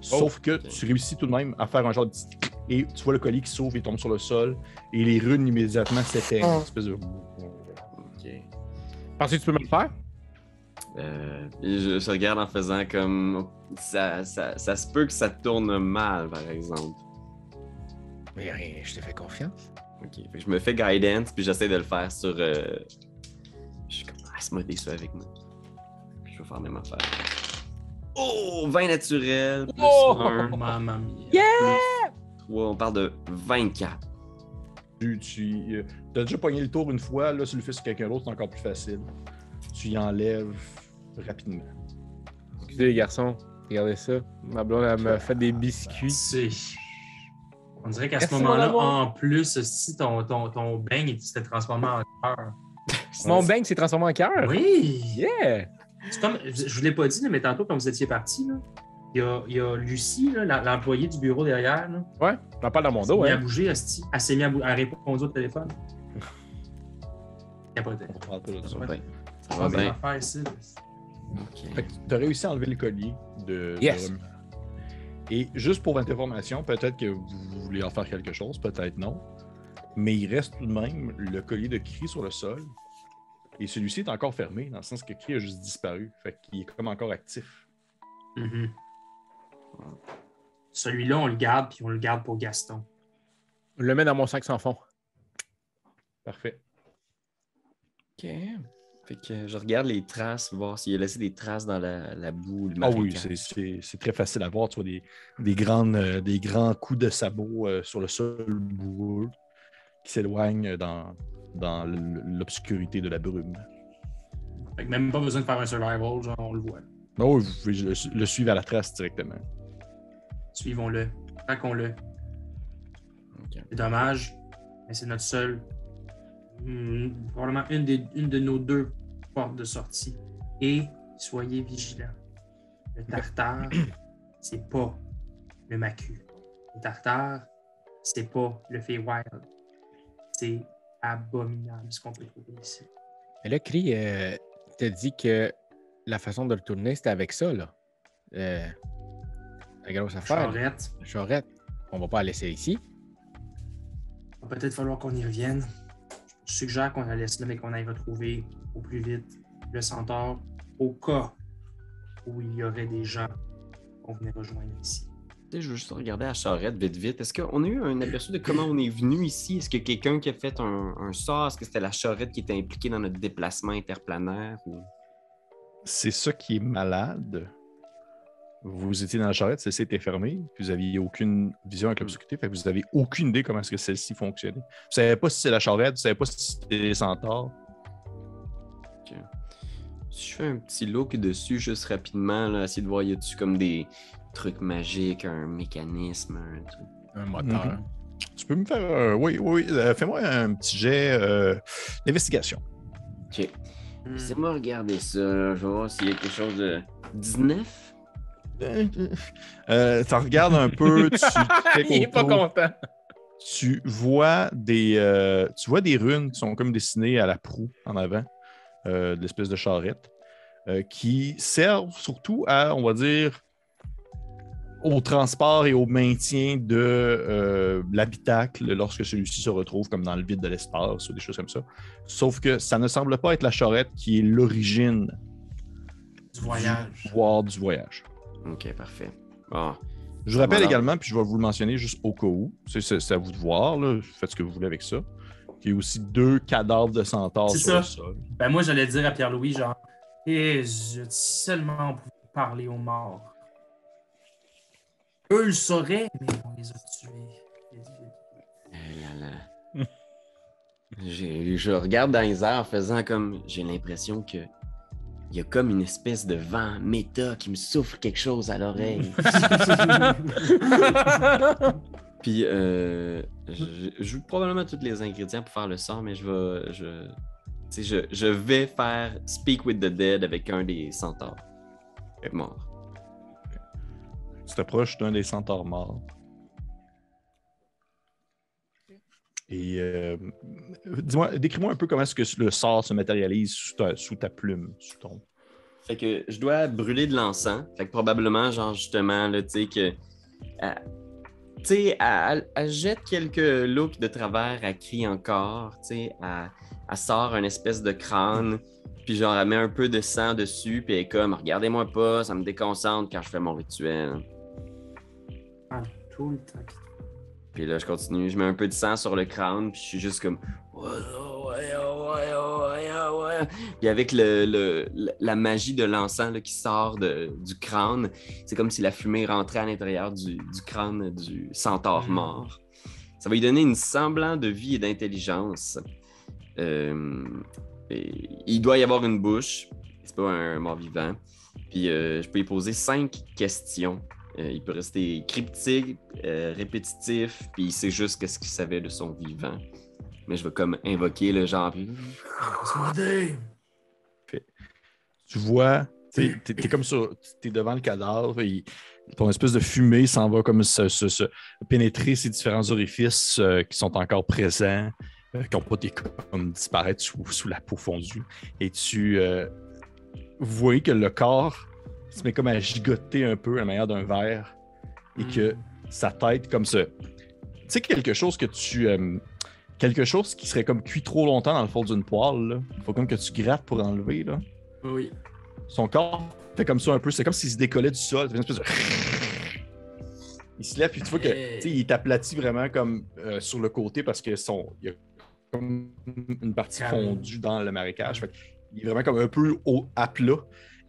Sauf que tu réussis tout de même à faire un genre de petit et tu vois le collier qui s'ouvre et tombe sur le sol et les runes immédiatement s'éteignent. Une espèce de... Ok. Penses-tu que tu peux me le faire? Euh, je, je regarde en faisant comme. Ça, ça, ça se peut que ça tourne mal, par exemple. Mais rien, je te fais confiance. Ok. Fait que je me fais guidance, puis j'essaie de le faire sur. euh, Je suis comme. Ah, ça avec moi. Je vais faire la même affaire. Oh! 20 naturel, plus Oh! 1, Mamma mia. Yeah! 3, on parle de 24. Tu, tu as déjà pogné le tour une fois, là, si tu le fais sur quelqu'un d'autre, c'est encore plus facile. Tu y enlèves rapidement. Excusez les garçons, regardez ça. Ma blonde, elle m'a fait des biscuits. C'est. On dirait qu'à ce moment-là, en plus, si ton, ton, ton il s'était transformé en cœur. Mon bang s'est transformé en cœur? Oui! Yeah! C'est comme, je je vous l'ai pas dit, mais tantôt, quand vous étiez parti, là, il y a, il y a Lucie, l'employée du bureau derrière, là, Ouais, j'en parle dans mon elle dos, s'est mise à ouais. bouger, esti. Elle s'est mise à bouger, elle a répondu au téléphone. Capoté. On parle pas de ça. Va bien. Ça va c'est bien. l'affaire ici. Ok. Fait que tu as réussi à enlever le collier de, Yes. Et juste pour votre information, peut-être que vous voulez en faire quelque chose, peut-être non. Mais il reste tout de même le collier de Cri sur le sol. Et celui-ci est encore fermé, dans le sens que Cri a juste disparu. Fait qu'il est comme encore actif. Mhm. Celui-là, on le garde, puis on le garde pour Gaston. Je le mets dans mon sac sans fond. Parfait. Ok. Fait que je regarde les traces, voir s'il a laissé des traces dans la, la boue. Le Ah oui, c'est- très facile à voir. Tu vois des, des, grandes, euh, des grands coups de sabot euh, sur le sol boueux qui s'éloignent dans, l'obscurité de la brume. Fait que même pas besoin de faire un survival, genre, on le voit. Ah oui, vous pouvez le, le suivre à la trace directement. Suivons-le. Traquons-le. C'est dommage, mais c'est notre seul. hmm, probablement une, des, une de nos deux portes de sortie. Et soyez vigilants. Le tartare, c'est pas le macu. Le tartare, c'est pas le Feywild. C'est abominable ce qu'on peut trouver ici. Et là, Cri, euh, t'as dit que la façon de le tourner, c'était avec ça, là. Euh, la grosse affaire. Charrette, La charrette. On va pas la laisser ici. va peut-être falloir qu'on y revienne. Je suggère qu'on la laisse là, mais qu'on aille retrouver au plus vite le centaure au cas où il y aurait des gens qu'on venait rejoindre ici. Je veux juste regarder la charrette vite vite. Est-ce qu'on a eu un aperçu de comment on est venu ici? Est-ce que quelqu'un qui a fait un, un sort? Est-ce que c'était la charrette qui était impliquée dans notre déplacement interplanaire? ou- C'est ça qui est malade. Vous étiez dans la charrette, celle-ci était fermée, puis vous n'aviez aucune vision avec l'obscurité, fait que vous n'avez aucune idée comment est-ce que celle-ci fonctionnait. Vous ne savez pas si c'est la charrette, vous ne savez pas si c'était les centaures. Si je fais un petit look dessus juste rapidement, là, essayer de voir, y a-tu comme des trucs magiques, un mécanisme, un truc? Un moteur. Mhm. Tu peux me faire. euh, oui, oui, oui, euh, fais-moi un petit jet euh, d'investigation. Ok. Hmm. Laissez-moi regarder ça, là. je vais voir s'il y a quelque chose de 19. Euh, tu regardes un peu, tu Il est pas content. tu vois des euh, tu vois des runes qui sont comme dessinées à la proue en avant euh, de l'espèce de charrette euh, qui servent surtout à on va dire au transport et au maintien de euh, l'habitacle lorsque celui-ci se retrouve comme dans le vide de l'espace ou des choses comme ça. Sauf que ça ne semble pas être la charrette qui est l'origine Du voyage. du pouvoir du voyage. Ok, parfait. Bon. Je vous rappelle Voilà. également, puis je vais vous le mentionner juste au cas où, c'est c'est- c'est à vous de voir, là. faites ce que vous voulez avec ça. Il y a aussi deux cadavres de centaures C'est sur ça. le sol. Ben moi, j'allais dire à Pierre-Louis, genre, et je, si seulement on pouvait parler aux morts. Eux le sauraient, mais on les a tués. Eh là là. J'ai- je regarde dans les airs en faisant comme. J'ai l'impression que. Il y a comme une espèce de vent méta qui me souffle quelque chose à l'oreille. Puis, euh, je, joue probablement tous les ingrédients pour faire le sort, mais je vais. Je, tu sais, je, je vais faire Speak with the Dead avec un des centaures. Mort. Tu t'approches d'un des centaures morts. Et euh, dis-moi, décris-moi un peu comment est-ce que le sort se matérialise sous ta, sous ta plume, sous ton. Fait que je dois brûler de l'encens. Fait que probablement, genre, justement, tu sais, que. elle- Tu sais, elle, elle jette quelques looks de travers, elle crie encore, tu sais, elle, elle sort une espèce de crâne, puis genre, elle met un peu de sang dessus, puis elle est comme, regardez-moi pas, ça me déconcentre quand je fais mon rituel. Ah, tout le temps. Puis là, je continue, je mets un peu de sang sur le crâne, puis je suis juste comme. Puis avec le, le- la magie de l'encens qui sort de- du crâne, c'est comme si la fumée rentrait à l'intérieur du, du crâne du centaure Mm. mort. Ça va lui donner une semblant de vie et d'intelligence. Euh, il doit y avoir une bouche. C'est pas un mort vivant. Puis euh, je peux lui poser cinq questions. Euh, il peut rester cryptique, euh, répétitif, puis il sait juste qu'est-ce qu'il savait de son vivant. Mais je vais comme invoquer le genre. puis- Tu vois, t'es t'es comme ça, t'es devant le cadavre et ton espèce de fumée s'en va comme se, se- se pénétrer ces différents orifices euh, qui sont encore présents, euh, qui n'ont pas été comme disparaître sous, sous la peau fondue. Et tu euh, vois que le corps se met comme à gigoter un peu à la manière d'un verre et que sa tête comme ça. Tu sais, quelque chose que tu. euh, quelque chose qui serait comme cuit trop longtemps dans le fond d'une poêle, là. il faut comme que tu grattes pour enlever. Là Oui. son corps fait comme ça un peu. C'est comme s'il se décollait du sol. Une espèce de... Il se lève, puis tu vois que Hey. tu sais, il est aplati vraiment comme euh, sur le côté parce que son, il y a comme une partie fondue dans le marécage. Fait il est vraiment comme un peu au, à plat.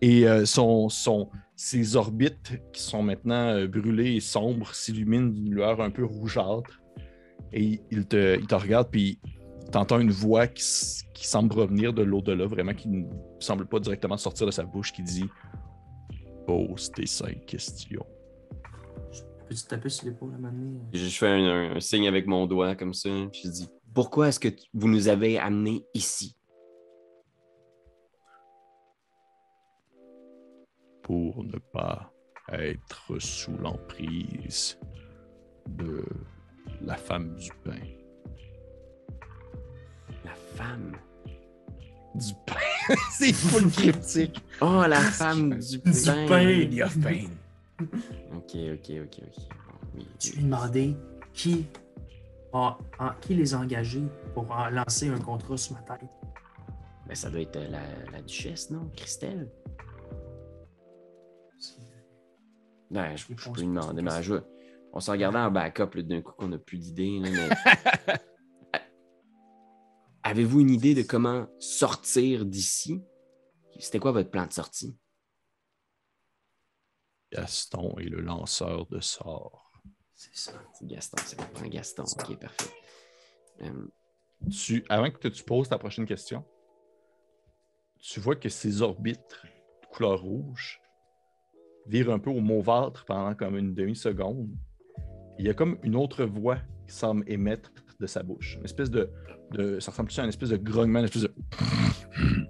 Et euh, son, son, ses orbites qui sont maintenant euh, brûlées et sombres s'illuminent d'une lueur un peu rougeâtre. Et il- te, il te regarde, puis t'entends une voix qui, semble revenir de l'au-delà, vraiment, qui ne semble pas directement sortir de sa bouche, qui dit Pose tes cinq questions. Peux-tu te taper sur l'épaule à un moment donné? Je fais un, un- un signe avec mon doigt comme ça, puis je dis Pourquoi est-ce que vous nous avez amenés ici Pour ne pas être sous l'emprise de la femme du pain. La femme? Du pain. c'est full cryptique. Oh, la femme du pain. Du pain. Lady of Pain. Ok, ok, ok, ok. Oui, Tu lui demandais qui, a, en- qui les a engagés pour en lancer un contrat sur ma tête. Ben, ça doit être euh, la, la duchesse, non? Christelle? Ben, je, peux lui demander, mais je, on s'en regardait en backup là, d'un coup qu'on n'a plus mais- Avez-vous une idée de comment sortir d'ici? C'était quoi votre plan de sortie? Gaston est le lanceur de sorts. C'est ça. C'est Gaston, c'est prend Gaston. Ok, parfait. Euh, Tu, avant que tu poses ta prochaine question, tu vois que ces orbites de couleur rouge virent un peu au mauvâtre pendant comme une demi-seconde. Il y a comme une autre voix qui semble émettre de sa bouche. Une espèce de. de- ça ressemble plus à une espèce de grognement, une espèce de.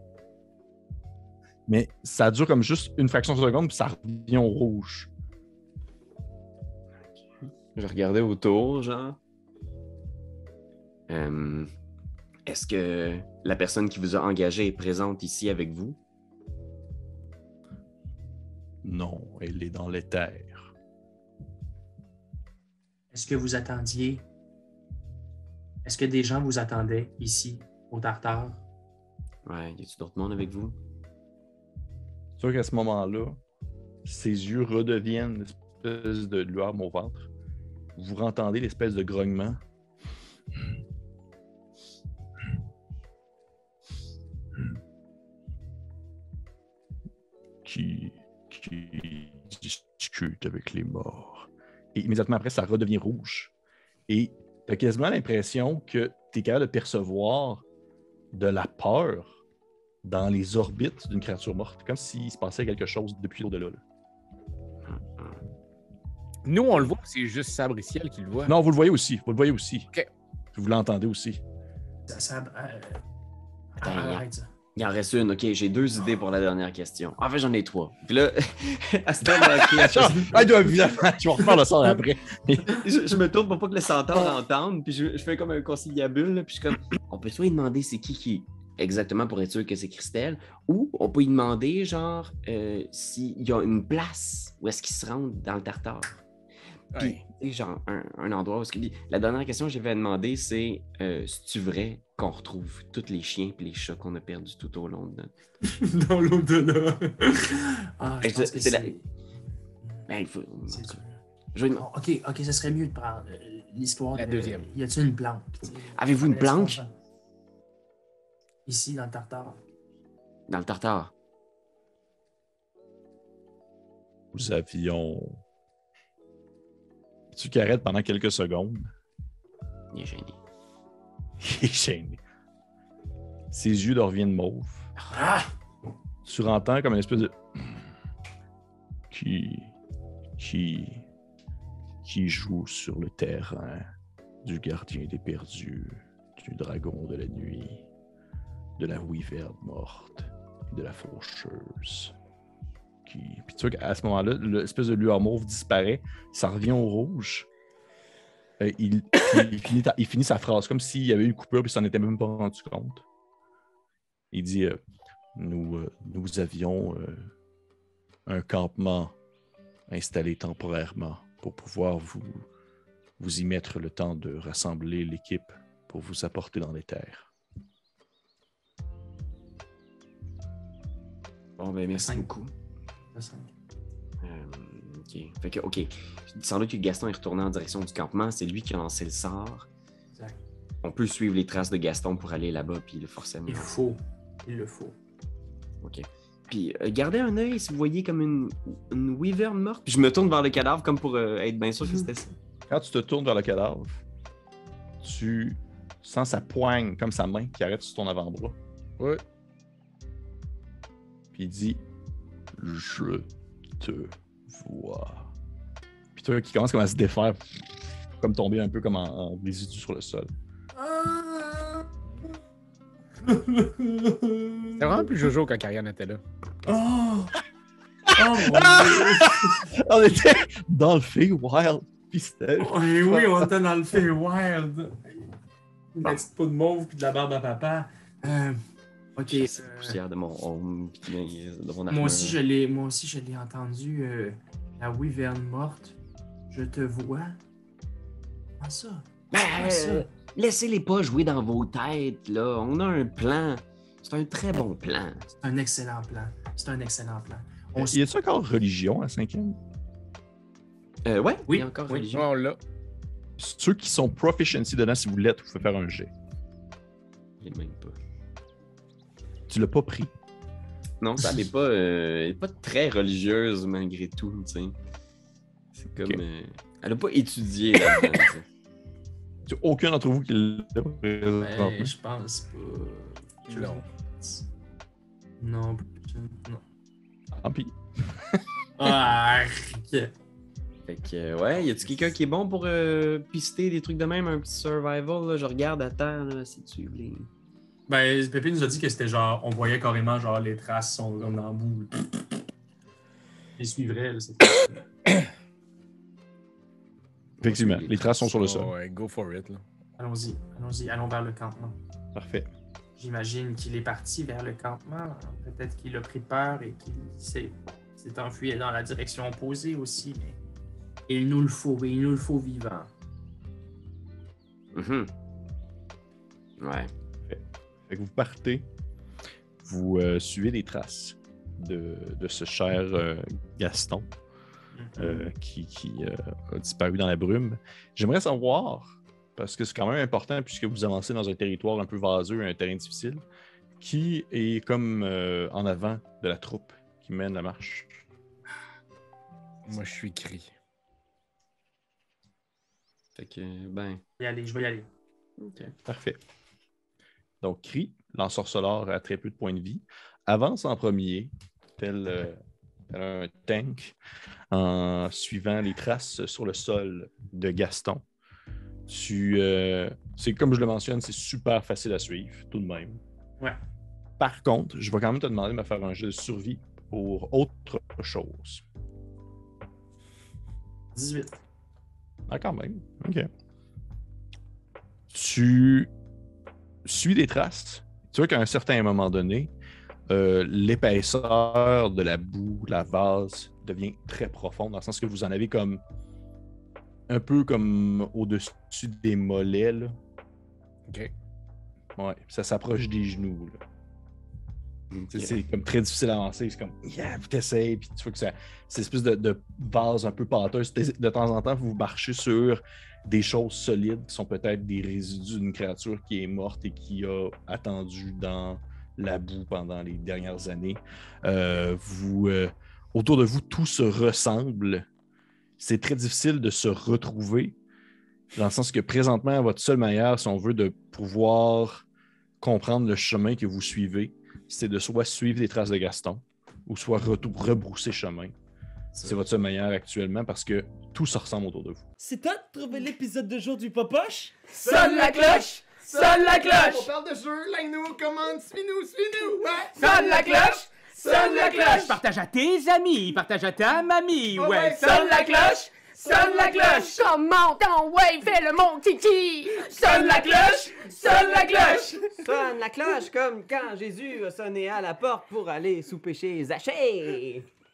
Mais ça dure comme juste une fraction de seconde, puis ça revient au rouge. je regardais autour, genre. Euh, Est-ce que la personne qui vous a engagé est présente ici avec vous? Non, elle est dans l'éther. Est-ce que vous attendiez? Est-ce que des gens vous attendaient ici, au Tartare? Ouais, y a-tu d'autres monde avec vous? C'est sûr qu'à ce moment-là, ses yeux redeviennent une espèce de lueur au ventre. Vous entendez l'espèce de grognement. Qui, qui discute avec les morts. Et immédiatement après, ça redevient rouge. Et tu as quasiment l'impression que tu es capable de percevoir de la peur dans les orbites d'une créature morte, comme s'il se passait quelque chose depuis au-delà. là. Nous, on le voit, c'est juste Sabriciel qui le voit. Non, vous le voyez aussi, vous le voyez aussi. Vous l'entendez aussi. Ça, ça, euh, Attends, arrête ça. Il en reste une, ok, j'ai deux idées pour la dernière question. En fait, j'en ai trois. Puis là, à ce évidemment, je vais refaire le sort après. je, je me tourne pour pas que le centaure entende, puis je, je fais comme un conciliabule, là, puis je suis comme, on peut soit lui demander c'est qui qui exactement pour être sûr que c'est Christelle, ou on peut lui demander, genre, euh, s'il y a une place où est-ce qu'il se rend dans le tartare. Puis, Ouais. tu genre, un, un endroit où est-ce qu'il dit. La dernière question que j'avais demandé, c'est euh, c'est-tu vrai qu'on retrouve tous les chiens et les chats qu'on a perdus tout au long de notre. Dans l'au-delà. Ah, je Et pense c'est- que c'est la- c'est... Ben, il faut. Je ok, ok, ça serait mieux de prendre euh, l'histoire. La de- deuxième. Y a-t-il une planque? Avez-vous une planque? Ici, dans le Tartare? dans le tartare. Nous avions. Tu qui arrêtes pendant quelques secondes? Il est gêné. Il est gêné. Ses yeux deviennent mauve. Ah! Tu entends comme une espèce de. Qui. Qui. Qui joue sur le terrain du gardien des perdus, du dragon de la nuit, de la wyverne morte et de la faucheuse. Qui... Puis tu vois qu'à ce moment-là, l'espèce de lueur mauve disparaît, ça revient au rouge. Euh, il, il finit, ta- il finit sa phrase comme s'il y avait eu une coupure puis s'en était même pas rendu compte. Il dit euh, nous, euh, nous avions euh, un campement installé temporairement pour pouvoir vous, vous y mettre le temps de rassembler l'équipe pour vous apporter dans les terres. Bon, ben, merci Cinq. beaucoup. Euh, ok. Fait que, ok. Sans doute que Gaston est retourné en direction du campement. C'est lui qui a lancé le sort. Exact. On peut suivre les traces de Gaston pour aller là-bas, puis le forcément. Il faut. Il le faut. Ok. Puis euh, gardez un œil si vous voyez comme une, une wyvern morte. Puis je me tourne vers le cadavre comme pour euh, être bien sûr que c'était ça. Quand tu te tournes vers le cadavre, tu sens sa poigne, comme sa main, qui arrête sur ton avant-bras. Ouais. Puis il dit Je te vois. Puis toi qui commence comme à se défaire, comme tomber un peu comme en, en résidu sur le sol. C'était vraiment plus Jojo quand Karian était là. Oh! Oh mon dieu! On était dans le Feywild. pistage. Oui, oui, on était dans le Feywild. Une petite peau de mauve puis de la barbe à papa. Euh, ok. C'est euh, poussière de mon home, puis de mon moi aussi, je l'ai, moi aussi, je l'ai entendu. euh, la wyverne morte. Je te vois. Comment ça? Ben, Comment ça? euh, laissez-les pas jouer dans vos têtes, là. On a un plan. C'est un très bon plan. C'est un excellent plan. C'est un excellent plan. On s- Y a-tu encore religion à cinquième? Euh, ouais, Oui, il y a encore oui. religion. On l'a. Ceux qui sont proficiency dedans, si vous l'êtes, vous pouvez faire un jet. Je l'ai même pas. Tu l'as pas pris. Non, ça, elle est pas, euh, pas très religieuse malgré tout, tu sais. C'est comme. Euh, elle a pas étudié. Tu- Aucun d'entre vous qui l'a. Ben, je pense pas. Non. Non. Tant pis. Ah, Fait que, euh, ouais, y a-tu quelqu'un qui est bon pour euh, pister des trucs de même, un petit survival, là? Je regarde à terre, là, si tu les. Ben, Pépé nous a dit que c'était genre, on voyait carrément genre les traces sont comme dans le bout. Les suivrait, là, c'est Effectivement, les traces sont sur le sol. Oh, ouais, go for it. Là. Allons-y, allons-y, allons vers le campement. Parfait. J'imagine qu'il est parti vers le campement. Peut-être qu'il a pris peur et qu'il s'est enfui dans la direction opposée aussi, mais il nous le faut, il nous le faut vivant. Mhm. Ouais. Fait que vous partez, vous euh, suivez les traces de, de ce cher euh, Gaston euh, qui, qui, euh, a disparu dans la brume. J'aimerais savoir, parce que c'est quand même important puisque vous avancez dans un territoire un peu vaseux, un terrain difficile, qui est comme euh, en avant de la troupe qui mène la marche? Moi, je suis cri. Fait que, ben. Je vais y aller, je vais y aller. Ok. Parfait. Donc, Cri, l'ensorceleur a très peu de points de vie, avance en premier, tel, euh, tel un tank, en suivant les traces sur le sol de Gaston. Tu, euh, c'est comme je le mentionne, c'est super facile à suivre, tout de même. Ouais. Par contre, je vais quand même te demander de me faire un jeu de survie pour autre chose. 18. Ah, quand même. OK. Tu suis des traces. Tu vois qu'à un certain moment donné, euh, l'épaisseur de la boue, la vase, devient très profonde, dans le sens que vous en avez comme un peu comme au-dessus des mollets. Là. OK. Ouais, ça s'approche des genoux. C'est- comme très difficile à avancer. C'est comme, yeah, puis t'essayes, puis tu vois que ça- c'est une espèce de, de vase un peu pâteuse. De temps en temps, vous marchez sur des choses solides qui sont peut-être des résidus d'une créature qui est morte et qui a attendu dans la boue pendant les dernières années. Euh, euh, autour de vous, tout se ressemble. C'est très difficile de se retrouver, dans le sens que présentement, votre seule manière, si on veut, de pouvoir comprendre le chemin que vous suivez, c'est de soit suivre les traces de Gaston ou soit rebrousser chemin. C'est votre seule manière actuellement parce que tout se ressemble autour de vous. C'est toi de trouver l'épisode de jour du Popoche? Sonne la cloche! Sonne la cloche! On parle de jeu, like-nous, commande, suis-nous, suis-nous! Ouais! Sonne la cloche! Sonne la cloche! Partage à tes amis, partage à ta mamie, Oh ouais. ouais, Sonne la cloche! Sonne la cloche! Comment ton ouais, fais le mon kiki! Sonne la cloche! Sonne la cloche! Sonne la cloche comme quand Jésus a sonné à la porte pour aller souper chez Zachée.